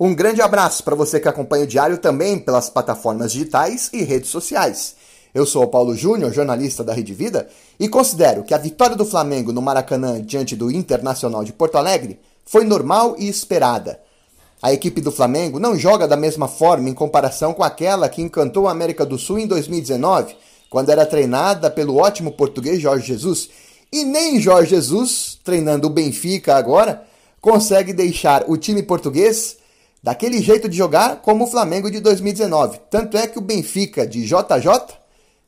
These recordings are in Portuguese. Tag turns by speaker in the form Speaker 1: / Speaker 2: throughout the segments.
Speaker 1: Um grande abraço para você que acompanha o Diário também pelas plataformas digitais e redes sociais. Eu sou o Paulo Júnior, jornalista da Rede Vida, e considero que a vitória do Flamengo no Maracanã diante do Internacional de Porto Alegre foi normal e esperada. A equipe do Flamengo não joga da mesma forma em comparação com aquela que encantou a América do Sul em 2019, quando era treinada pelo ótimo português Jorge Jesus, e nem Jorge Jesus, treinando o Benfica agora, consegue deixar o time português daquele jeito de jogar como o Flamengo de 2019. Tanto é que o Benfica de JJ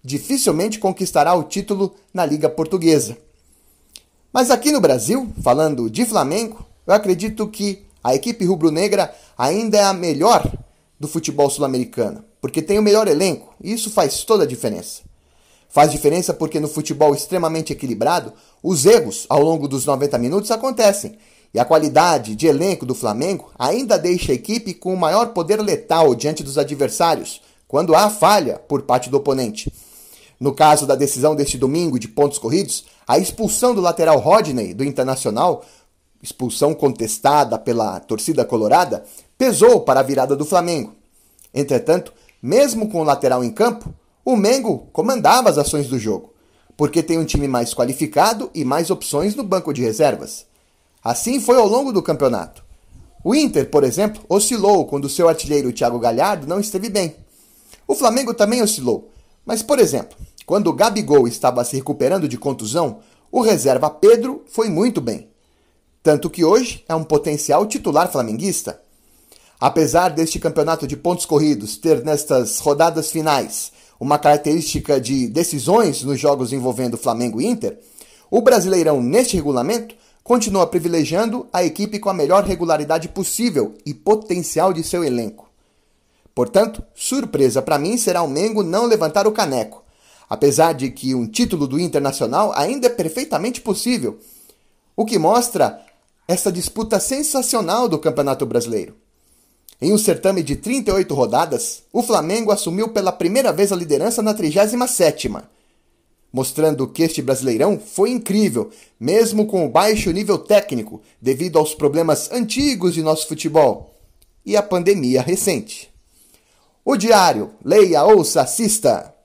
Speaker 1: dificilmente conquistará o título na Liga Portuguesa. Mas aqui no Brasil, falando de Flamengo, eu acredito que a equipe rubro-negra ainda é a melhor do futebol sul-americano, porque tem o melhor elenco, e isso faz toda a diferença. Faz diferença porque no futebol extremamente equilibrado, os erros ao longo dos 90 minutos acontecem e a qualidade de elenco do Flamengo ainda deixa a equipe com o maior poder letal diante dos adversários, quando há falha por parte do oponente. No caso da decisão deste domingo de pontos corridos, a expulsão do lateral Rodney do Internacional, expulsão contestada pela torcida colorada, pesou para a virada do Flamengo. Entretanto, mesmo com o lateral em campo, o Mengo comandava as ações do jogo, porque tem um time mais qualificado e mais opções no banco de reservas. Assim foi ao longo do campeonato. O Inter, por exemplo, oscilou quando seu artilheiro Thiago Galhardo não esteve bem. O Flamengo também oscilou, mas, por exemplo, quando o Gabigol estava se recuperando de contusão, o reserva Pedro foi muito bem. Tanto que hoje é um potencial titular flamenguista. Apesar deste campeonato de pontos corridos ter nestas rodadas finais uma característica de decisões nos jogos envolvendo Flamengo e Inter, o Brasileirão neste regulamento continua privilegiando a equipe com a melhor regularidade possível e potencial de seu elenco. Portanto, surpresa para mim será o Mengo não levantar o caneco, apesar de que um título do Internacional ainda é perfeitamente possível, o que mostra essa disputa sensacional do Campeonato Brasileiro. Em um certame de 38 rodadas, o Flamengo assumiu pela primeira vez a liderança na 37ª, mostrando que este Brasileirão foi incrível, mesmo com o baixo nível técnico, devido aos problemas antigos de nosso futebol e a pandemia recente. O Diário, leia, ouça, assista!